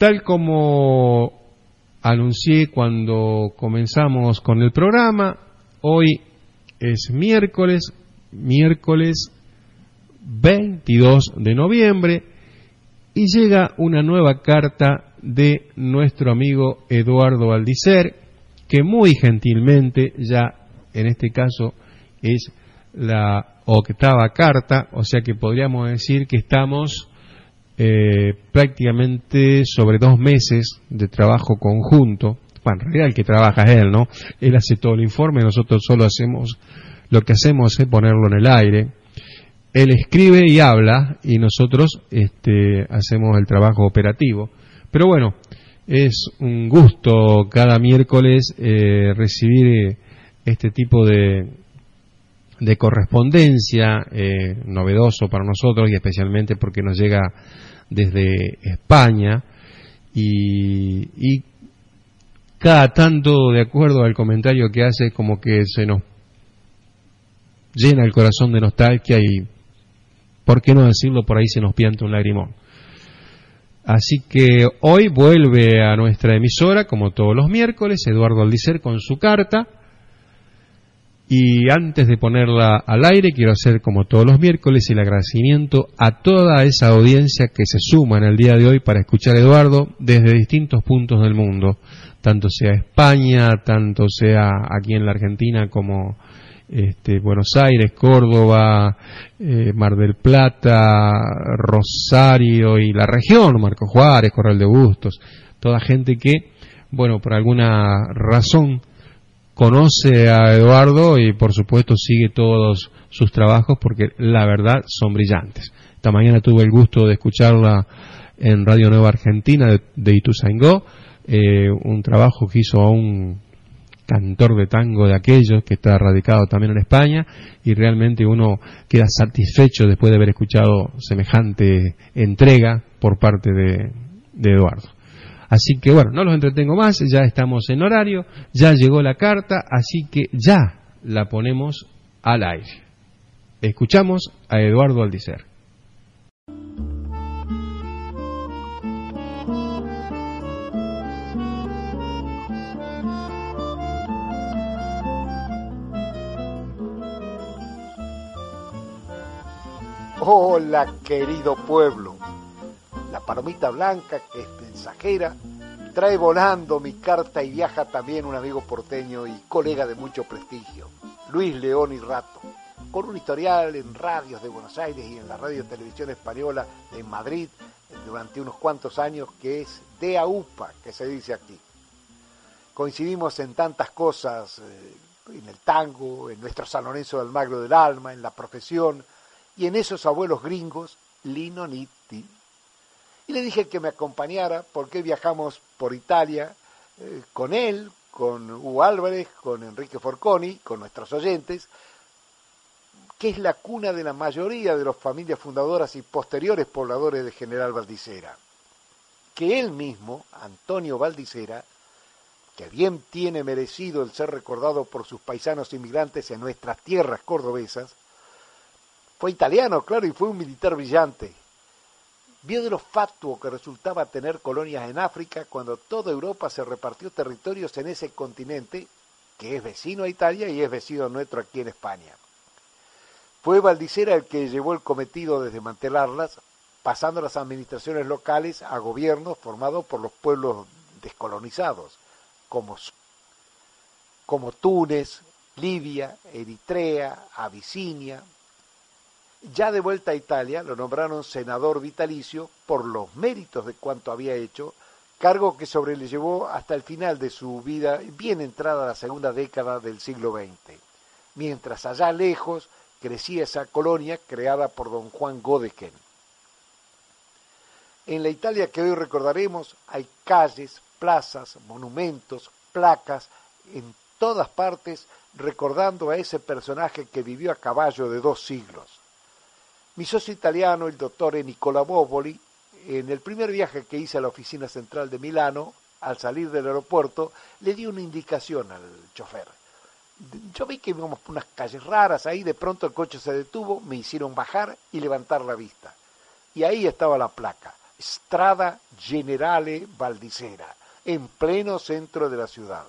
Tal como anuncié cuando comenzamos con el programa, hoy es miércoles, miércoles 22 de noviembre, y llega una nueva carta de nuestro amigo Eduardo Aldicer, que muy gentilmente, ya en este caso es la octava carta, o sea que podríamos decir que estamos eh, prácticamente sobre dos meses de trabajo conjunto. Bueno, en realidad el que trabaja es él, ¿no? Él hace todo el informe, nosotros solo hacemos, lo que hacemos es ponerlo en el aire. Él escribe y habla y nosotros este, hacemos el trabajo operativo. Pero bueno, es un gusto cada miércoles eh, recibir este tipo de, de correspondencia eh, novedoso para nosotros y especialmente porque nos llega desde España y, cada tanto de acuerdo al comentario que hace como que se nos llena el corazón de nostalgia y por qué no decirlo por ahí se nos pianta un lagrimón. Así que hoy vuelve a nuestra emisora como todos los miércoles Eduardo Aldicer con su carta y antes de ponerla al aire, quiero hacer como todos los miércoles el agradecimiento a toda esa audiencia que se suma en el día de hoy para escuchar a Eduardo desde distintos puntos del mundo, tanto sea España, tanto sea aquí en la Argentina como este, Buenos Aires, Córdoba, eh, Mar del Plata, Rosario y la región, Marco Juárez, Corral de Bustos, toda gente que, bueno, por alguna razón conoce a Eduardo y por supuesto sigue todos sus trabajos porque la verdad son brillantes. Esta mañana tuve el gusto de escucharla en Radio Nueva Argentina de, de Ituzaingó, eh, un trabajo que hizo a un cantor de tango de aquellos que está radicado también en España y realmente uno queda satisfecho después de haber escuchado semejante entrega por parte de Eduardo. Así que bueno, no los entretengo más, ya estamos en horario, ya llegó la carta, así que ya la ponemos al aire. Escuchamos a Eduardo Aldicer. Hola querido pueblo, la palomita blanca que es mensajera, trae volando mi carta y viaja también un amigo porteño y colega de mucho prestigio, Luis León y Rato, con un historial en radios de Buenos Aires y en la radio televisión española de Madrid durante unos cuantos años, que es de AUPA, que se dice aquí. Coincidimos en tantas cosas, eh, en el tango, en nuestro San Lorenzo del Magro del Alma, en la profesión y en esos abuelos gringos, Lino Nitti, y le dije que me acompañara porque viajamos por Italia eh, con él, con Hugo Álvarez, con Enrique Forconi, con nuestros oyentes, que es la cuna de la mayoría de las familias fundadoras y posteriores pobladores de General Valdicera. Que él mismo, Antonio Valdicera, que bien tiene merecido el ser recordado por sus paisanos inmigrantes en nuestras tierras cordobesas, fue italiano, claro, y fue un militar brillante, vio de lo fatuo que resultaba tener colonias en África cuando toda Europa se repartió territorios en ese continente, que es vecino a Italia y es vecino nuestro aquí en España. Fue Valdicera el que llevó el cometido de desmantelarlas, pasando las administraciones locales a gobiernos formados por los pueblos descolonizados, como, como Túnez, Libia, Eritrea, Abisinia, ya de vuelta a Italia, lo nombraron senador vitalicio por los méritos de cuanto había hecho, cargo que sobre le llevó hasta el final de su vida, bien entrada la segunda década del siglo XX, mientras allá lejos crecía esa colonia creada por don Juan Godeken. En la Italia que hoy recordaremos hay calles, plazas, monumentos, placas, en todas partes recordando a ese personaje que vivió a caballo de dos siglos. Mi socio italiano, el doctor Nicola Boboli, en el primer viaje que hice a la oficina central de Milano, al salir del aeropuerto, le dio una indicación al chofer. Yo vi que íbamos por unas calles raras ahí, de pronto el coche se detuvo, me hicieron bajar y levantar la vista. Y ahí estaba la placa, Strada Generale Valdicera, en pleno centro de la ciudad.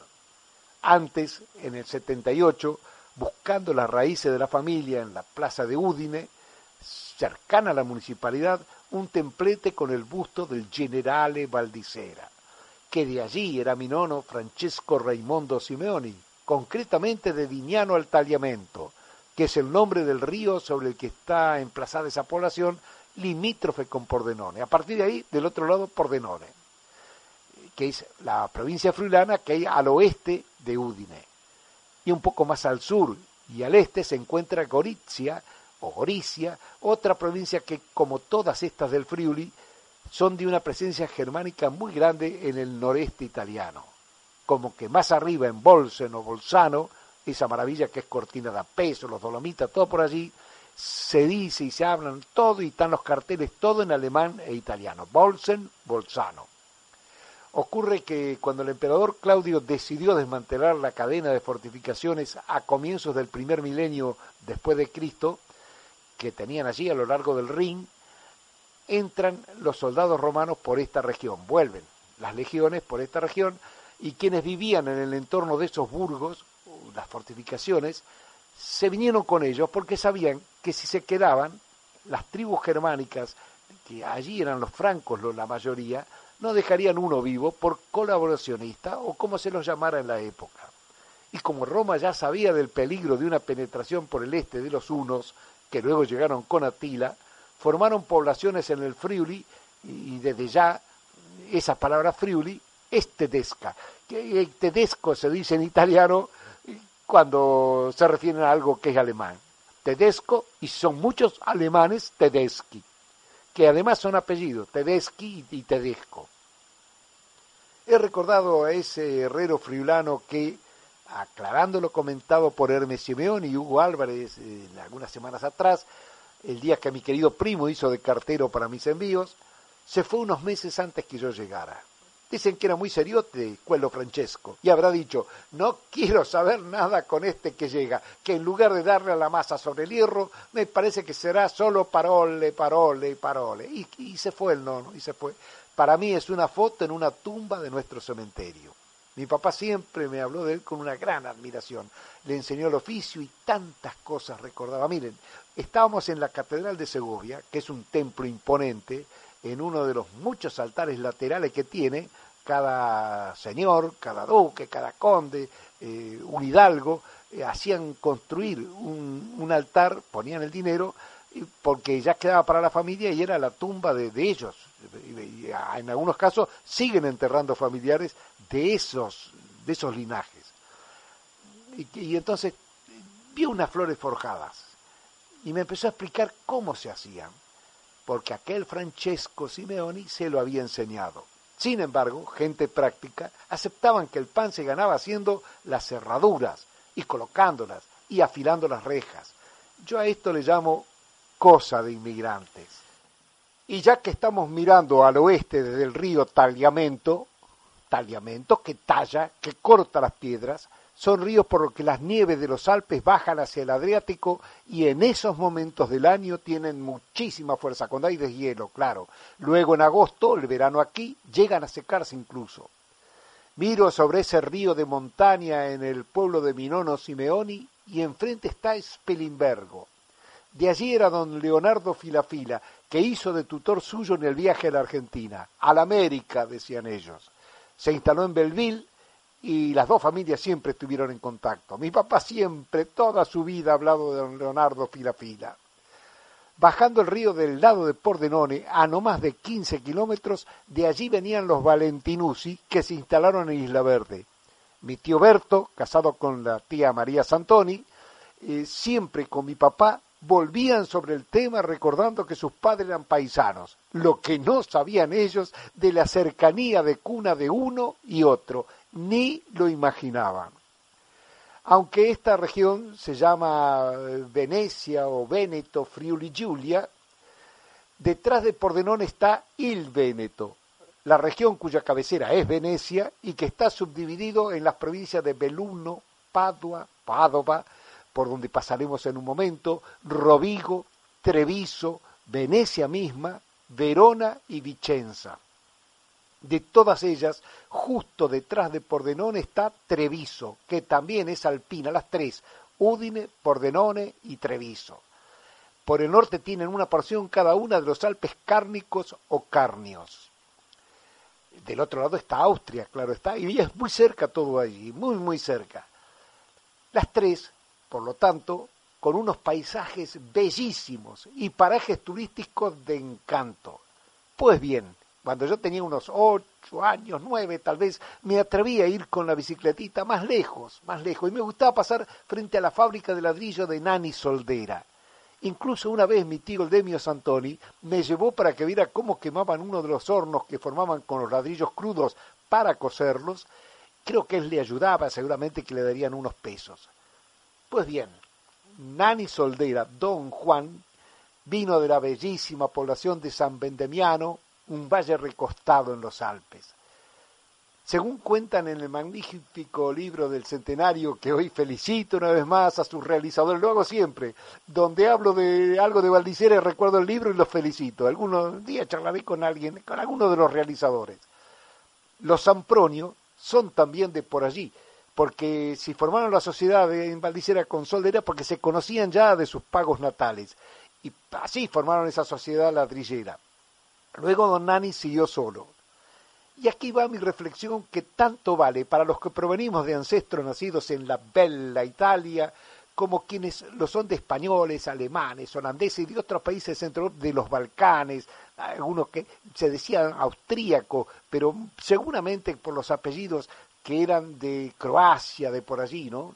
Antes, en el 78, buscando las raíces de la familia en la plaza de Udine, cercana a la municipalidad, un templete con el busto del generale Valdicera, que de allí era mi nono Francesco Raimondo Simeoni, concretamente de Vignano al Tagliamento, que es el nombre del río sobre el que está emplazada esa población, limítrofe con Pordenone. A partir de ahí, del otro lado, Pordenone, que es la provincia friulana que hay al oeste de Udine. Y un poco más al sur y al este se encuentra Gorizia, o Gorizia, otra provincia que, como todas estas del Friuli, son de una presencia germánica muy grande en el noreste italiano. Como que más arriba, en Bolsen o Bolzano, esa maravilla que es Cortina da Peso, los Dolomitas, todo por allí, se dice y se hablan todo y están los carteles todo en alemán e italiano. Bolsen, Bolzano. Ocurre que cuando el emperador Claudio decidió desmantelar la cadena de fortificaciones a comienzos del primer milenio después de Cristo, que tenían allí a lo largo del Rin, entran los soldados romanos por esta región, vuelven las legiones por esta región y quienes vivían en el entorno de esos burgos, las fortificaciones, se vinieron con ellos porque sabían que si se quedaban, las tribus germánicas, que allí eran los francos la mayoría, no dejarían uno vivo por colaboracionista o como se los llamara en la época. Y como Roma ya sabía del peligro de una penetración por el este de los hunos, que luego llegaron con Atila, formaron poblaciones en el Friuli y desde ya esa palabra Friuli es tedesca. Que tedesco se dice en italiano cuando se refieren a algo que es alemán. Tedesco y son muchos alemanes tedeschi, que además son apellidos, Tedeschi y Tedesco. He recordado a ese herrero friulano que, aclarando lo comentado por Hermes Simeón y Hugo Álvarez eh, algunas semanas atrás, el día que mi querido primo hizo de cartero para mis envíos, se fue unos meses antes que yo llegara. Dicen que era muy seriote, Cuello Francesco, y habrá dicho, no quiero saber nada con este que llega, que en lugar de darle a la masa sobre el hierro, me parece que será solo parole, parole, parole. Y, y se fue el nono, y se fue. Para mí es una foto en una tumba de nuestro cementerio. Mi papá siempre me habló de él con una gran admiración. Le enseñó el oficio y tantas cosas recordaba. Miren, estábamos en la Catedral de Segovia, que es un templo imponente, en uno de los muchos altares laterales que tiene, cada señor, cada duque, cada conde, eh, un hidalgo, eh, hacían construir un, altar, ponían el dinero, porque ya quedaba para la familia y era la tumba de ellos. Y, en algunos casos siguen enterrando familiares de esos, de esos linajes. Y, y entonces vi unas flores forjadas y me empezó a explicar cómo se hacían, porque aquel Francesco Simeoni se lo había enseñado. Sin embargo, gente práctica aceptaban que el pan se ganaba haciendo las cerraduras y colocándolas y afilando las rejas. Yo a esto le llamo cosa de inmigrantes. Y ya que estamos mirando al oeste desde el río Tagliamento, Tagliamento que talla, que corta las piedras, son ríos por los que las nieves de los Alpes bajan hacia el Adriático y en esos momentos del año tienen muchísima fuerza, cuando hay deshielo, claro. Luego en agosto, el verano aquí, llegan a secarse incluso. Miro sobre ese río de montaña en el pueblo de Minono Simeoni y enfrente está Spelimbergo. De allí era don Leonardo Filafila, que hizo de tutor suyo en el viaje a la Argentina, a la América, decían ellos. Se instaló en Belleville y las dos familias siempre estuvieron en contacto. Mi papá siempre, toda su vida, ha hablado de don Leonardo Filafila. Bajando el río del lado de Pordenone, a no más de 15 kilómetros, de allí venían los Valentinusi que se instalaron en Isla Verde. Mi tío Berto, casado con la tía María Santoni, eh, siempre con mi papá volvían sobre el tema recordando que sus padres eran paisanos, lo que no sabían ellos de la cercanía de cuna de uno y otro, ni lo imaginaban. Aunque esta región se llama eh, Venecia o Veneto, Friuli Giulia, detrás de Pordenone está Il Veneto, la región cuya cabecera es Venecia y que está subdividido en las provincias de Belluno, Padua, Padova, por donde pasaremos en un momento, Rovigo, Treviso, Venecia misma, Verona y Vicenza. De todas ellas, justo detrás de Pordenone está Treviso, que también es alpina, las tres, Udine, Pordenone y Treviso. Por el norte tienen una porción cada una de los Alpes cárnicos o carnios. Del otro lado está Austria, claro está, y es muy cerca todo allí, muy, muy cerca. Las tres, por lo tanto, con unos paisajes bellísimos y parajes turísticos de encanto. Pues bien, cuando yo tenía unos ocho años, nueve tal vez, me atreví a ir con la bicicletita más lejos, más lejos, y me gustaba pasar frente a la fábrica de ladrillo de Nani Soldera. Incluso una vez mi tío Demio Santoni me llevó para que viera cómo quemaban uno de los hornos que formaban con los ladrillos crudos para coserlos. Creo que él le ayudaba, seguramente que le darían unos pesos. Pues bien, Nani Soldera, don Juan, vino de la bellísima población de San Vendemiano, un valle recostado en los Alpes. Según cuentan en el magnífico libro del centenario, que hoy felicito una vez más a sus realizadores, lo hago siempre, donde hablo de algo de Valdicera y recuerdo el libro y los felicito. Algunos días charlaré con alguien, con alguno de los realizadores. Los Sampronio son también de por allí, porque si formaron la sociedad en Valdicera con Soldera porque se conocían ya de sus pagos natales, y así formaron esa sociedad ladrillera. Luego don Nani siguió solo y aquí va mi reflexión que tanto vale para los que provenimos de ancestros nacidos en la bella Italia, como quienes lo son de españoles, alemanes, holandeses y de otros países centro de los Balcanes, algunos que se decían austríaco, pero seguramente por los apellidos que eran de Croacia, de por allí, ¿no?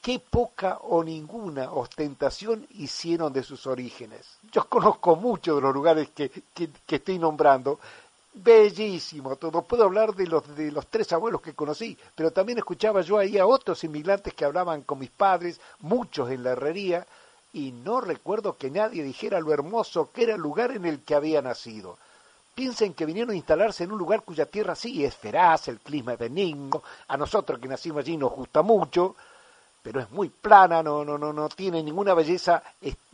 Qué poca o ninguna ostentación hicieron de sus orígenes. Yo conozco muchos de los lugares que, que estoy nombrando, bellísimo todo. Puedo hablar de los, de los tres abuelos que conocí, pero también escuchaba yo ahí a otros inmigrantes que hablaban con mis padres, muchos en la herrería, y no recuerdo que nadie dijera lo hermoso que era el lugar en el que había nacido. Piensen que vinieron a instalarse en un lugar cuya tierra sí es feraz, el clima es benigno, a nosotros que nacimos allí nos gusta mucho, pero es muy plana, no, no, no, no tiene ninguna belleza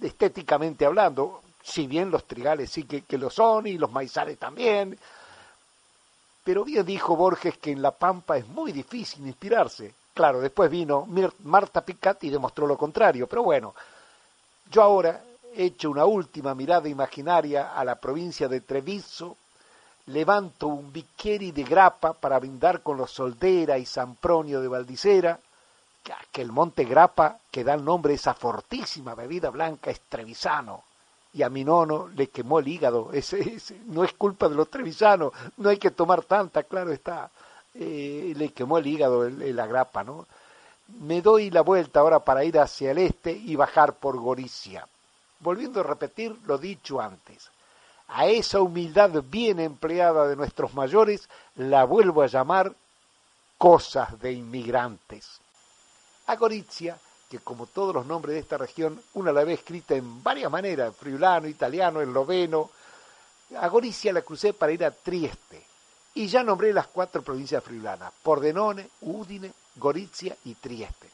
estéticamente hablando si bien los trigales sí que, lo son y los maizales también. Pero bien dijo Borges que en La Pampa es muy difícil inspirarse. Claro, después vino Marta Picat y demostró lo contrario, pero bueno, yo ahora hecho una última mirada imaginaria a la provincia de Treviso, levanto un biqueri de grapa para brindar con los Soldera y Sampronio de Valdicera, que el monte grapa que da el nombre a esa fortísima bebida blanca es trevisano, y a mi nono le quemó el hígado. Ese, no es culpa de los trevisanos, no hay que tomar tanta, claro está. Eh, le quemó el hígado la grapa, ¿no? Me doy la vuelta ahora para ir hacia el este y bajar por Goricia. Volviendo a repetir lo dicho antes, a esa humildad bien empleada de nuestros mayores la vuelvo a llamar cosas de inmigrantes. A Gorizia que como todos los nombres de esta región, una la ve escrita en varias maneras, friulano, italiano, esloveno. A Goricia la crucé para ir a Trieste y ya nombré las cuatro provincias friulanas, Pordenone, Udine, Gorizia y Trieste.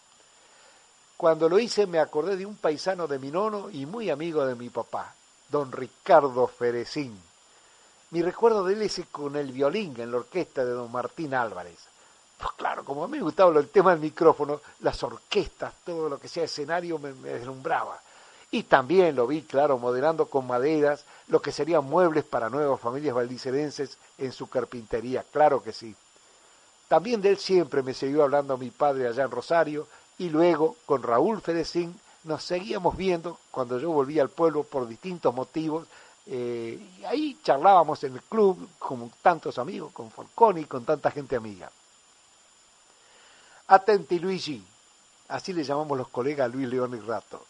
Cuando lo hice me acordé de un paisano de mi nono y muy amigo de mi papá, don Ricardo Ferecín. Mi recuerdo de él es con el violín en la orquesta de don Martín Álvarez. Pues claro, como a mí me gustaba el tema del micrófono, las orquestas, todo lo que sea escenario me, deslumbraba. Y también lo vi, claro, modelando con maderas lo que serían muebles para nuevas familias valdicerenses en su carpintería, claro que sí. También de él siempre me siguió hablando mi padre allá en Rosario y luego con Raúl Ferecín nos seguíamos viendo cuando yo volvía al pueblo por distintos motivos. Eh, y ahí charlábamos en el club con tantos amigos, con Falconi, con tanta gente amiga. Atenti Luigi, así le llamamos los colegas Luis León y Rato.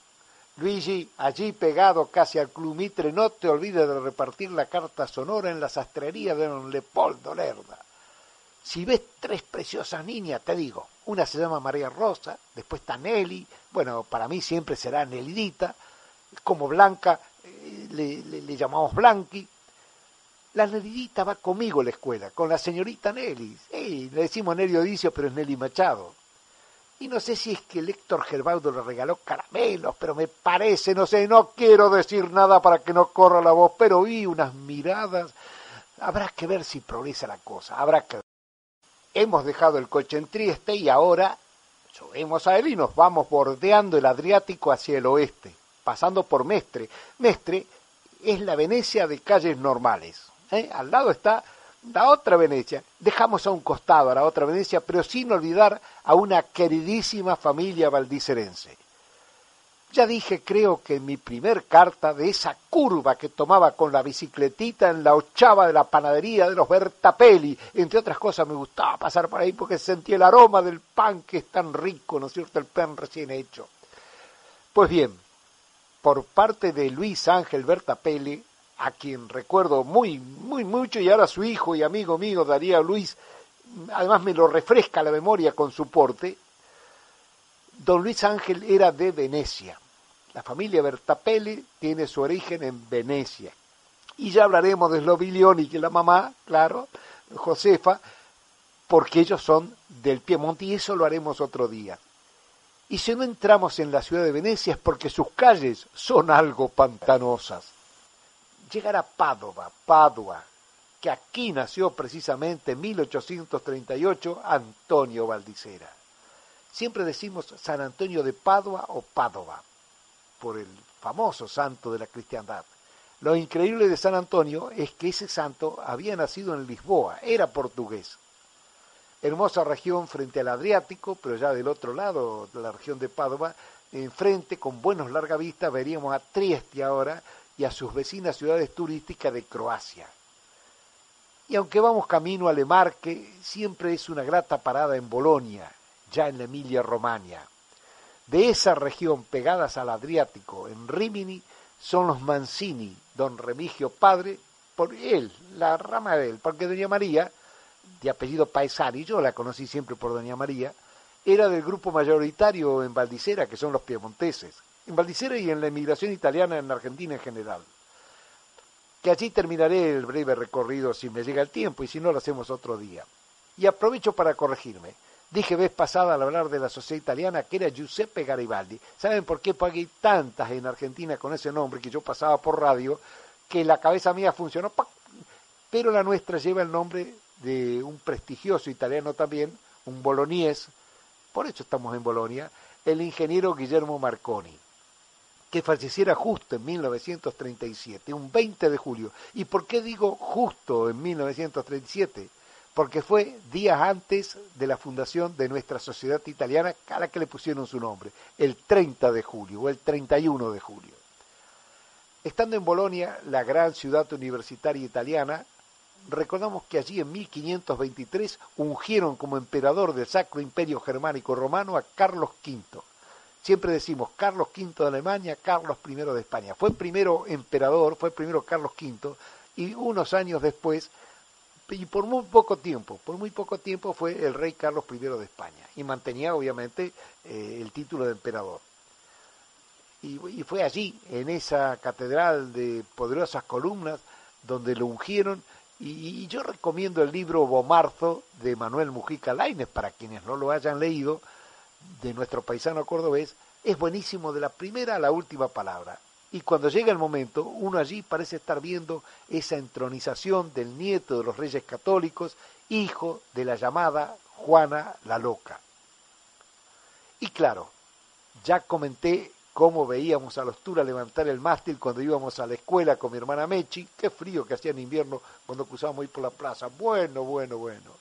Luigi, allí pegado casi al Club Mitre, no te olvides de repartir la carta sonora en la sastrería de don Leopoldo Lerda. Si ves tres preciosas niñas, te digo, una se llama María Rosa, después está Nelly, bueno, para mí siempre será Nelidita, como Blanca eh, le, llamamos Blanqui. La Nelidita va conmigo a la escuela, con la señorita Nelly. le decimos Nelly Odicio, pero es Nelly Machado. Y no sé si es que el Héctor Gerbaudo le regaló caramelos, pero me parece, no sé, no quiero decir nada para que no corra la voz, pero vi unas miradas. habrá que ver si progresa la cosa, habrá que ver. Hemos dejado el coche en Trieste y ahora subimos a él y nos vamos bordeando el Adriático hacia el oeste, pasando por Mestre. Mestre es la Venecia de calles normales. ¿eh? Al lado está la otra Venecia. Dejamos a un costado a la otra Venecia, pero sin olvidar a una queridísima familia valdicerense. Ya dije, creo que en mi primer carta, de esa curva que tomaba con la bicicletita en la ochava de la panadería de los Bertapelli, entre otras cosas me gustaba pasar por ahí porque sentía el aroma del pan que es tan rico, ¿no es cierto?, el pan recién hecho. Pues bien, por parte de Luis Ángel Bertapelli, a quien recuerdo muy, muy mucho, y ahora su hijo y amigo mío, Daría Luis, además me lo refresca la memoria con su porte, don Luis Ángel era de Venecia la familia Bertapelli tiene su origen en Venecia. Y ya hablaremos de Slobilioni, que la mamá, claro, Josefa, porque ellos son del Piemonte y eso lo haremos otro día. Y si no entramos en la ciudad de Venecia es porque sus calles son algo pantanosas. Llegar a Padova, Padua, que aquí nació precisamente en 1838 Antonio Valdicera. Siempre decimos San Antonio de Padua o Padova por el famoso santo de la cristiandad. Lo increíble de San Antonio es que ese santo había nacido en Lisboa, era portugués. Hermosa región frente al Adriático, pero ya del otro lado, de la región de Padova, enfrente, con buenos larga vista, veríamos a Trieste ahora y a sus vecinas ciudades turísticas de Croacia. Y aunque vamos camino a Lemarque, siempre es una grata parada en Bolonia, ya en la Emilia-Romagna de esa región pegadas al Adriático, en Rimini, son los Mancini, don Remigio padre, por él, la rama de él, porque doña María, de apellido Paesani, yo la conocí siempre por doña María, era del grupo mayoritario en Valdicera, que son los piemonteses, en Valdicera y en la emigración italiana en Argentina en general. Que allí terminaré el breve recorrido si me llega el tiempo y si no lo hacemos otro día. Y aprovecho para corregirme. Dije vez pasada al hablar de la sociedad italiana que era Giuseppe Garibaldi. ¿Saben por qué pagué tantas en Argentina con ese nombre que yo pasaba por radio? Que la cabeza mía funcionó, pero la nuestra lleva el nombre de un prestigioso italiano también, un boloniés, por eso estamos en Bolonia, el ingeniero Guillermo Marconi, que falleciera justo en 1937, un 20 de julio. ¿Y por qué digo justo en 1937? Porque fue días antes de la fundación de nuestra sociedad italiana a la que le pusieron su nombre, el 30 de julio o el 31 de julio. Estando en Bolonia, la gran ciudad universitaria italiana, recordamos que allí en 1523 ungieron como emperador del Sacro Imperio Germánico Romano a Carlos V. Siempre decimos Carlos V de Alemania, Carlos I de España. Fue primero emperador, fue primero Carlos V y unos años después y por muy poco tiempo, por muy poco tiempo fue el rey Carlos I de España y mantenía obviamente eh, el título de emperador. Y, fue allí, en esa catedral de poderosas columnas, donde lo ungieron. Y, yo recomiendo el libro Bomarzo de Manuel Mujica Lainez, para quienes no lo hayan leído, de nuestro paisano cordobés, es buenísimo de la primera a la última palabra. Y cuando llega el momento, uno allí parece estar viendo esa entronización del nieto de los reyes católicos, hijo de la llamada Juana la Loca. Y claro, ya comenté cómo veíamos a los Turas levantar el mástil cuando íbamos a la escuela con mi hermana Mechi, qué frío que hacía en invierno cuando cruzábamos ir por la plaza, bueno, bueno, bueno.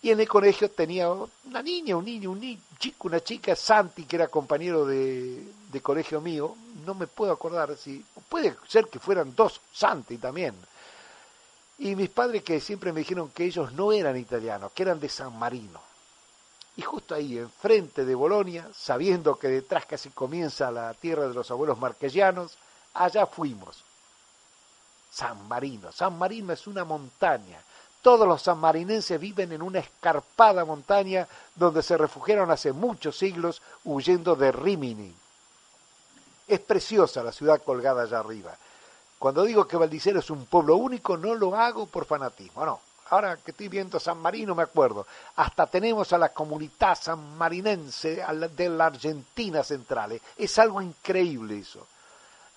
Y en el colegio tenía una niña, un niño, un chico, una chica, Santi, que era compañero de, de colegio mío, no me puedo acordar si, puede ser que fueran dos Santi también. Y mis padres que siempre me dijeron que ellos no eran italianos, que eran de San Marino. Y justo ahí, enfrente de Bolonia, sabiendo que detrás casi comienza la tierra de los abuelos marquellanos, allá fuimos. San Marino. San Marino es una montaña todos los sanmarinenses viven en una escarpada montaña donde se refugiaron hace muchos siglos huyendo de Rimini. Es preciosa la ciudad colgada allá arriba. Cuando digo que Valdicero es un pueblo único, no lo hago por fanatismo, no. Ahora que estoy viendo San Marino me acuerdo. Hasta tenemos a la comunidad sanmarinense de la Argentina central. Es algo increíble eso.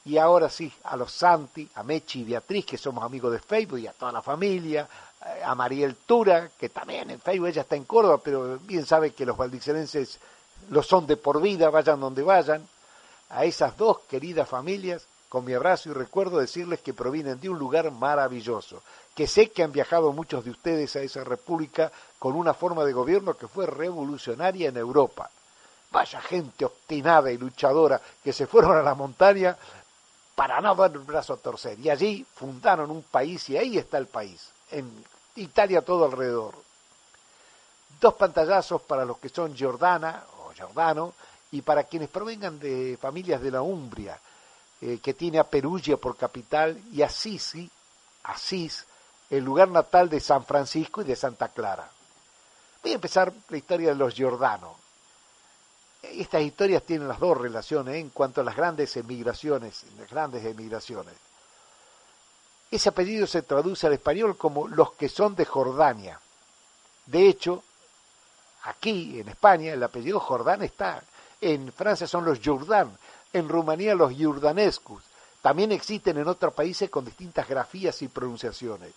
Y ahora sí, a los Santi, a Mechi y Beatriz, que somos amigos de Facebook, y a toda la familia, eh, a Mariel Tura, que también en Facebook ella está en Córdoba, pero bien sabe que los valdicerenses lo son de por vida, vayan donde vayan. A esas dos queridas familias, con mi abrazo y recuerdo decirles que provienen de un lugar maravilloso, que sé que han viajado muchos de ustedes a esa república con una forma de gobierno que fue revolucionaria en Europa. Vaya gente obstinada y luchadora que se fueron a la montaña para no dar el brazo a torcer. Y allí fundaron un país y ahí está el país, en Italia todo alrededor. Dos pantallazos para los que son Jordana o Giordano y para quienes provengan de familias de la Umbria, eh, que tiene a Perugia por capital y Assisi, Asís, el lugar natal de San Francisco y de Santa Clara. Voy a empezar la historia de los Giordano. Estas historias tienen las dos relaciones en cuanto a las grandes emigraciones, las grandes emigraciones. Ese apellido se traduce al español como los que son de Jordania. De hecho, aquí en España el apellido Jordán está. En Francia son los Jourdan, en Rumanía los Jordanescus. También existen en otros países con distintas grafías y pronunciaciones.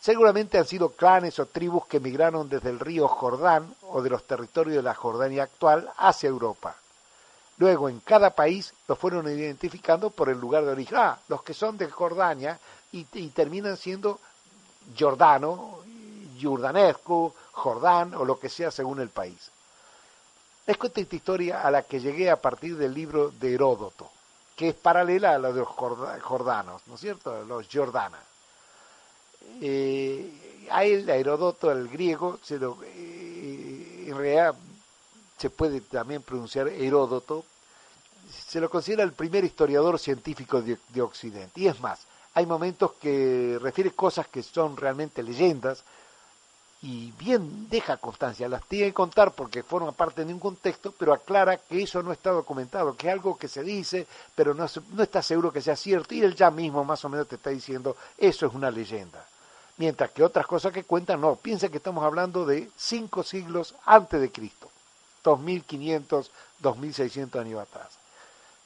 Seguramente han sido clanes o tribus que emigraron desde el río Jordán o de los territorios de la Jordania actual hacia Europa. Luego, en cada país los fueron identificando por el lugar de origen. Ah, los que son de Jordania y, terminan siendo Jordano, Jordanesco, Jordán o lo que sea según el país. Les cuento esta historia a la que llegué a partir del libro de Heródoto, que es paralela a la de los jordanos, ¿no es cierto? Los jordanas eh, a él, a Herodoto, al griego, se lo, eh, en realidad se puede también pronunciar Heródoto, se lo considera el primer historiador científico de, de, Occidente. Y es más, hay momentos que refiere cosas que son realmente leyendas y bien deja constancia, las tiene que contar porque forman parte de un contexto, pero aclara que eso no está documentado, que es algo que se dice, pero no, no está seguro que sea cierto, y él ya mismo más o menos te está diciendo, eso es una leyenda mientras que otras cosas que cuentan no. Piensa que estamos hablando de cinco siglos antes de Cristo, 2500, 2600 años atrás.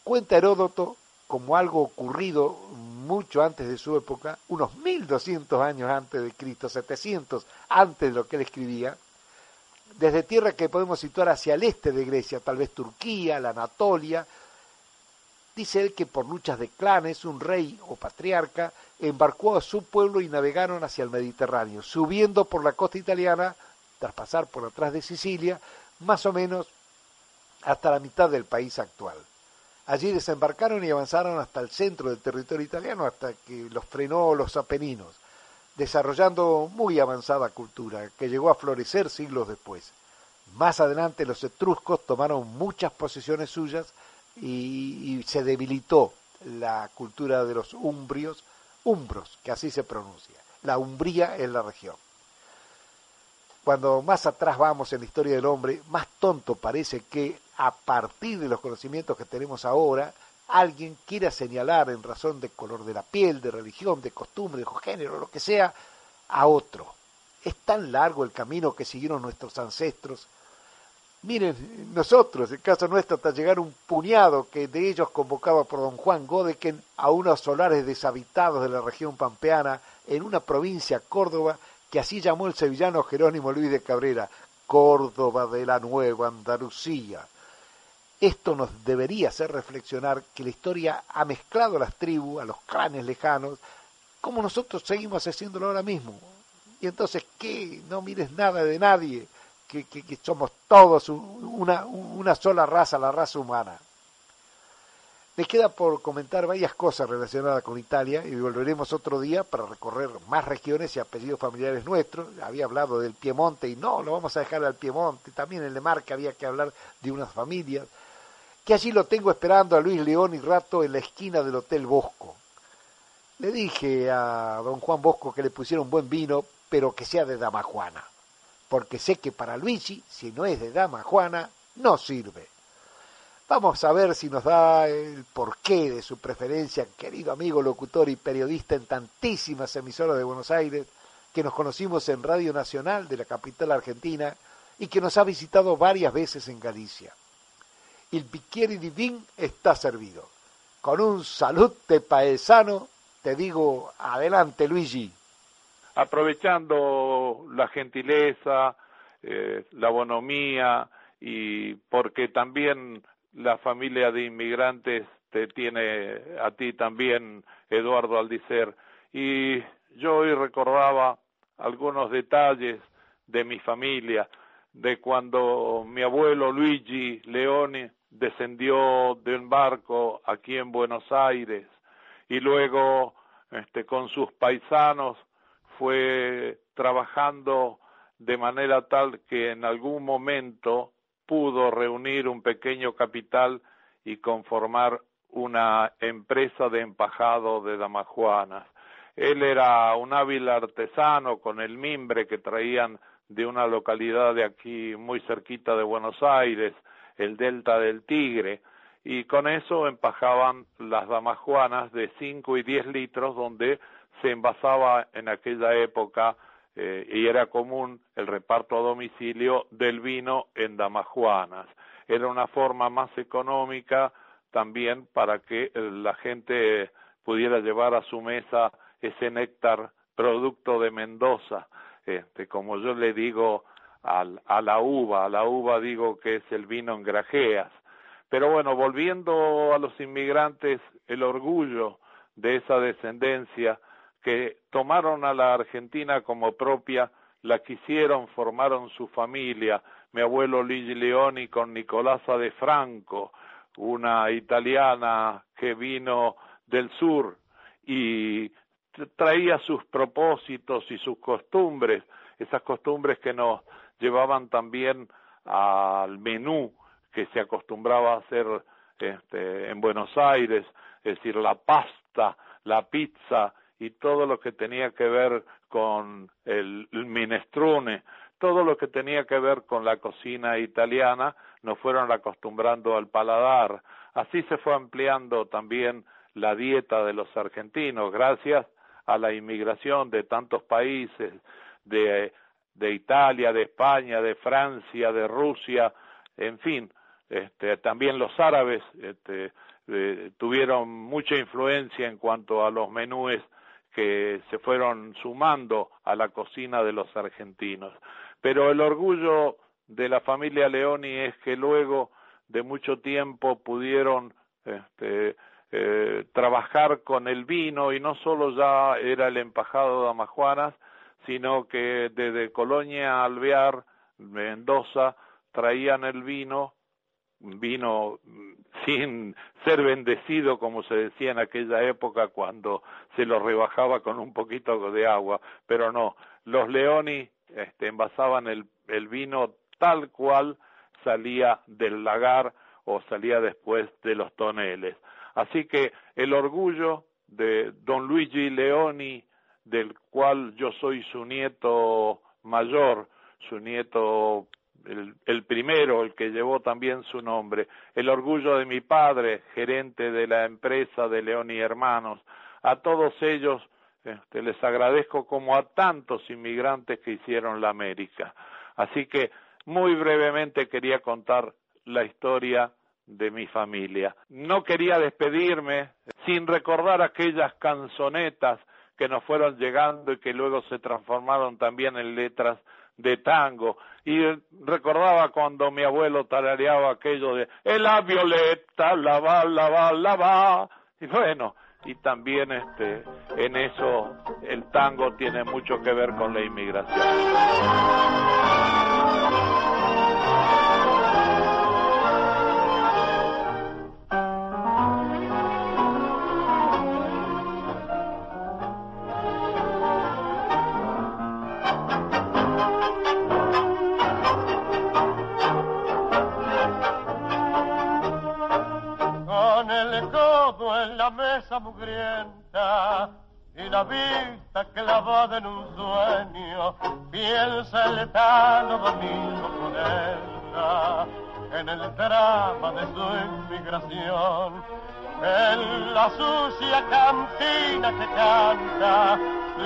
Cuenta Heródoto como algo ocurrido mucho antes de su época, unos 1200 años antes de Cristo, 700 antes de lo que él escribía, desde tierra que podemos situar hacia el este de Grecia, tal vez Turquía, la Anatolia, dice él que por luchas de clanes, un rey o patriarca embarcó a su pueblo y navegaron hacia el Mediterráneo, subiendo por la costa italiana, tras pasar por atrás de Sicilia, más o menos hasta la mitad del país actual. Allí desembarcaron y avanzaron hasta el centro del territorio italiano, hasta que los frenó los Apeninos, desarrollando muy avanzada cultura, que llegó a florecer siglos después. Más adelante los etruscos tomaron muchas posesiones suyas y, y se debilitó la cultura de los umbrios, umbros, que así se pronuncia. La Umbría en la región. Cuando más atrás vamos en la historia del hombre, más tonto parece que a partir de los conocimientos que tenemos ahora, alguien quiera señalar en razón de color de la piel, de religión, de costumbre, de género, lo que sea, a otro. Es tan largo el camino que siguieron nuestros ancestros Miren, nosotros, en caso nuestro, hasta llegar un puñado que de ellos convocaba por don Juan Godeken a unos solares deshabitados de la región pampeana en una provincia, Córdoba, que así llamó el sevillano Jerónimo Luis de Cabrera, Córdoba de la Nueva Andalucía. Esto nos debería hacer reflexionar que la historia ha mezclado a las tribus, a los clanes lejanos, como nosotros seguimos haciéndolo ahora mismo. Y entonces, ¿qué? No mires nada de nadie que, somos todos una, una sola raza, la raza humana. Me queda por comentar varias cosas relacionadas con Italia y volveremos otro día para recorrer más regiones y apellidos familiares nuestros. Había hablado del Piemonte y no, lo vamos a dejar al Piemonte. También en Le Marca había que hablar de unas familias. Que allí lo tengo esperando a Luis León y Rato en la esquina del Hotel Bosco. Le dije a don Juan Bosco que le pusiera un buen vino, pero que sea de Damajuana porque sé que para Luigi, si no es de Dama Juana, no sirve. Vamos a ver si nos da el porqué de su preferencia, querido amigo locutor y periodista en tantísimas emisoras de Buenos Aires, que nos conocimos en Radio Nacional de la capital argentina y que nos ha visitado varias veces en Galicia. El Bicchieri Divin está servido. con un salute paesano, te digo, adelante Luigi. Aprovechando la gentileza, eh, la bonomía y porque también la familia de inmigrantes te tiene a ti también, Eduardo Aldicer. Y yo hoy recordaba algunos detalles de mi familia, de cuando mi abuelo Luigi Leone descendió de un barco aquí en Buenos Aires y luego este, con sus paisanos fue trabajando de manera tal que en algún momento pudo reunir un pequeño capital y conformar una empresa de empajado de damajuanas. Él era un hábil artesano con el mimbre que traían de una localidad de aquí muy cerquita de Buenos Aires, el Delta del Tigre, y con eso empajaban las damajuanas de 5 y 10 litros donde se envasaba en aquella época eh, y era común el reparto a domicilio del vino en damajuanas. Era una forma más económica también para que eh, la gente pudiera llevar a su mesa ese néctar producto de Mendoza, este, como yo le digo al, a la uva, a la uva digo que es el vino en grajeas. Pero bueno, volviendo a los inmigrantes, el orgullo de esa descendencia que tomaron a la Argentina como propia, la quisieron, formaron su familia, mi abuelo Luigi Leoni con Nicolasa de Franco, una italiana que vino del sur y traía sus propósitos y sus costumbres, esas costumbres que nos llevaban también al menú que se acostumbraba a hacer este, en Buenos Aires, es decir, la pasta, la pizza y todo lo que tenía que ver con el, el minestrone, todo lo que tenía que ver con la cocina italiana, nos fueron acostumbrando al paladar. Así se fue ampliando también la dieta de los argentinos, gracias a la inmigración de tantos países, de, de Italia, de España, de Francia, de Rusia, en fin, este, también los árabes este, eh, tuvieron mucha influencia en cuanto a los menúes que se fueron sumando a la cocina de los argentinos. Pero el orgullo de la familia Leoni es que luego de mucho tiempo pudieron este, eh, trabajar con el vino y no solo ya era el empajado de Amajuanas, sino que desde Colonia Alvear, Mendoza, traían el vino, vino sin ser bendecido, como se decía en aquella época cuando se lo rebajaba con un poquito de agua, pero no, los Leoni este, envasaban el, el vino tal cual salía del lagar o salía después de los toneles. Así que el orgullo de don Luigi Leoni, del cual yo soy su nieto mayor, su nieto el, el, primero, el que llevó también su nombre, el orgullo de mi padre, gerente de la empresa de Leoni Hermanos, a todos ellos este, les agradezco como a tantos inmigrantes que hicieron la América. Así que muy brevemente quería contar la historia de mi familia. No quería despedirme sin recordar aquellas canzonetas que nos fueron llegando y que luego se transformaron también en letras de tango. Y recordaba cuando mi abuelo tarareaba aquello de la violeta, la va, la va, la va. Y bueno, y también este, en eso el tango tiene mucho que ver con la inmigración. Mesa mugrienta y la vista clavada en un sueño, piensa el etano domingo con en el drama de su inmigración, en la sucia cantina que canta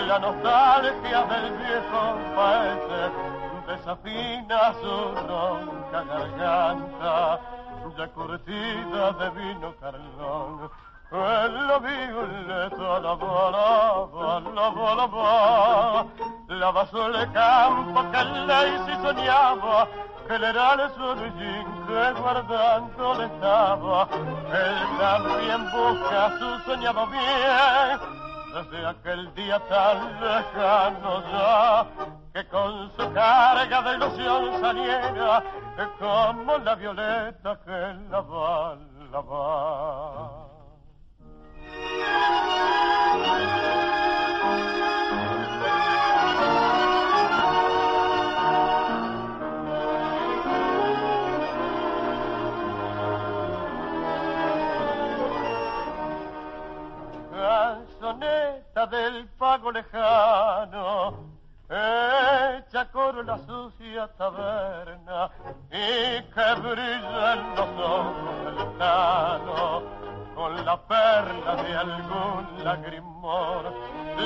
la nostalgia del viejo país desafina su ronca garganta ya curtida de vino carlón la violeta la volava, la volava, la basó el campo que lei si soñaba, que le era el sorgín que guardando le estaba, él también busca su soñado bien, desde aquel día tan lejano ya, que con su carga de ilusión saliera, como la violeta que la va, la va. Del pago lejano, hecha coro la sucia taberna y que brilla en los ojos del con la perla de algún lagrimor.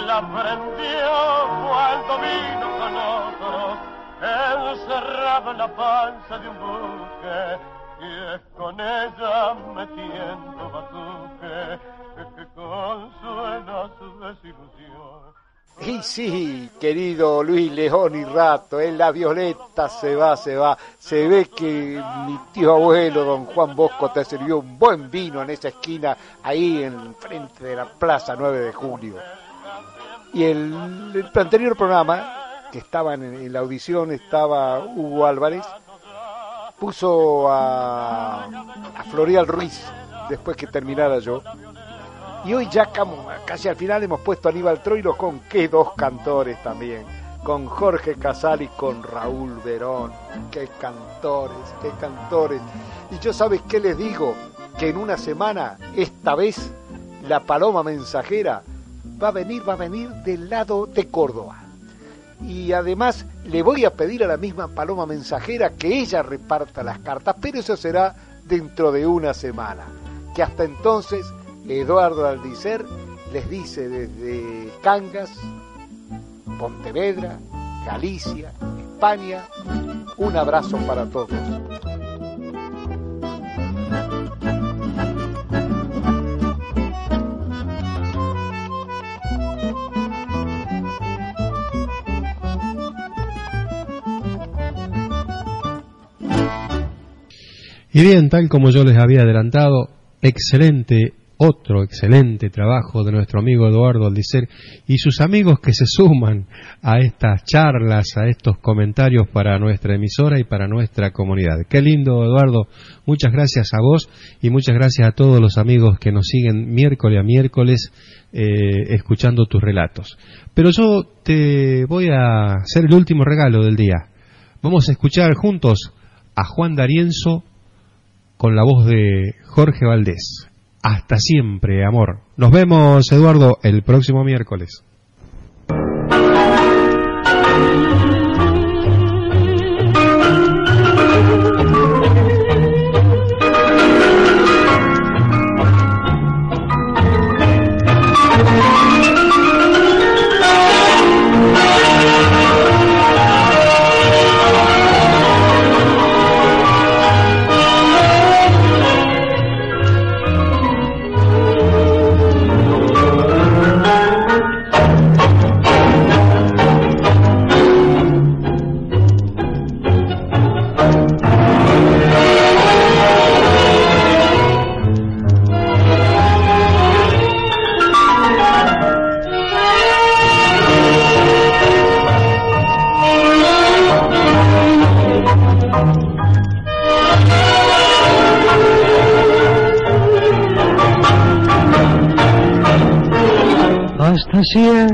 La prendió cuando vino con otros, encerrado en la panza de un buque, y es con ella metiendo batuque que consuela su desilusión. Y sí, querido Luis León y Rato, en la violeta se va, se va. Se ve que mi tío abuelo, don Juan Bosco, te sirvió un buen vino en esa esquina, ahí en frente de la Plaza 9 de Julio. Y el, el anterior programa, que estaba en, la audición, estaba Hugo Álvarez, puso a, a Florial Ruiz, después que terminara yo, y hoy ya casi al final hemos puesto a Aníbal Troilo con qué dos cantores también. Con Jorge Casal y con Raúl Verón. Qué cantores, qué cantores. Y yo sabes qué les digo, que en una semana, esta vez, la paloma mensajera va a venir, va a venir del lado de Córdoba. Y además le voy a pedir a la misma paloma mensajera que ella reparta las cartas, pero eso será dentro de una semana. Que hasta entonces Eduardo Aldicer les dice desde Cangas, Pontevedra, Galicia, España, un abrazo para todos. Y bien, tal como yo les había adelantado, excelente otro excelente trabajo de nuestro amigo Eduardo Aldicer y sus amigos que se suman a estas charlas, a estos comentarios para nuestra emisora y para nuestra comunidad. Qué lindo, Eduardo. Muchas gracias a vos y muchas gracias a todos los amigos que nos siguen miércoles a miércoles eh, escuchando tus relatos. Pero yo te voy a hacer el último regalo del día. Vamos a escuchar juntos a Juan D'Arienzo con la voz de Jorge Valdés. Hasta siempre, amor. Nos vemos, Eduardo, el próximo miércoles.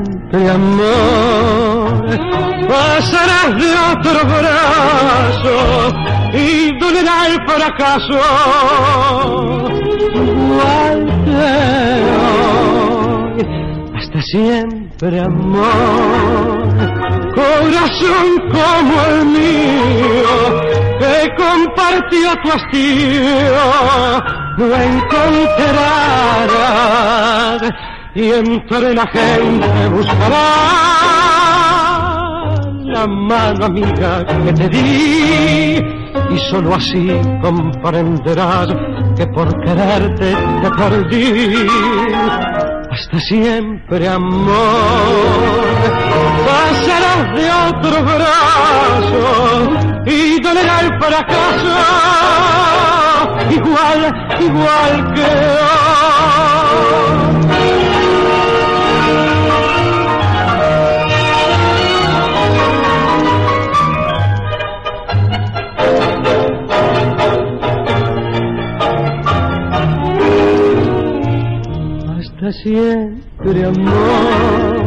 Siempre amor. Pasarás de otro brazo y dolerá el fracaso. Hoy hasta siempre amor. Corazón como el mío que compartió tu hastío no encontrarás y entre la gente buscará la mano amiga que te di y solo así comprenderás que por quererte te perdí. Hasta siempre, amor, pasarás de otro brazo y dolerá el fracaso, igual, igual que hoy. Siempre, amor.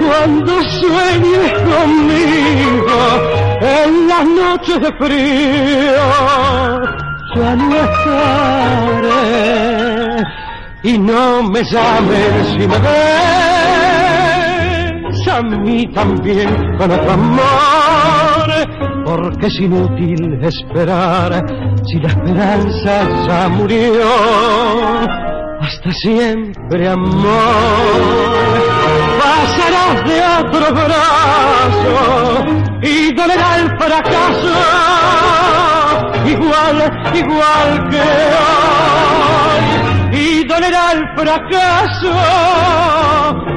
Cuando sueñes conmigo en las noches de frío, ya no estaré. Y no me llames si me ves a mí también con otro amor, porque es inútil esperar si la esperanza ya murió hasta siempre amor. Pasarás de otro brazo y dolerá el fracaso, igual, igual que hoy. Y dolerá el fracaso,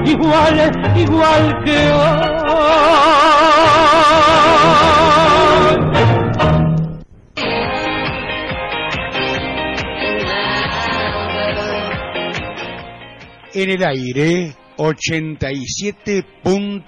igual, igual que hoy. En el aire 87.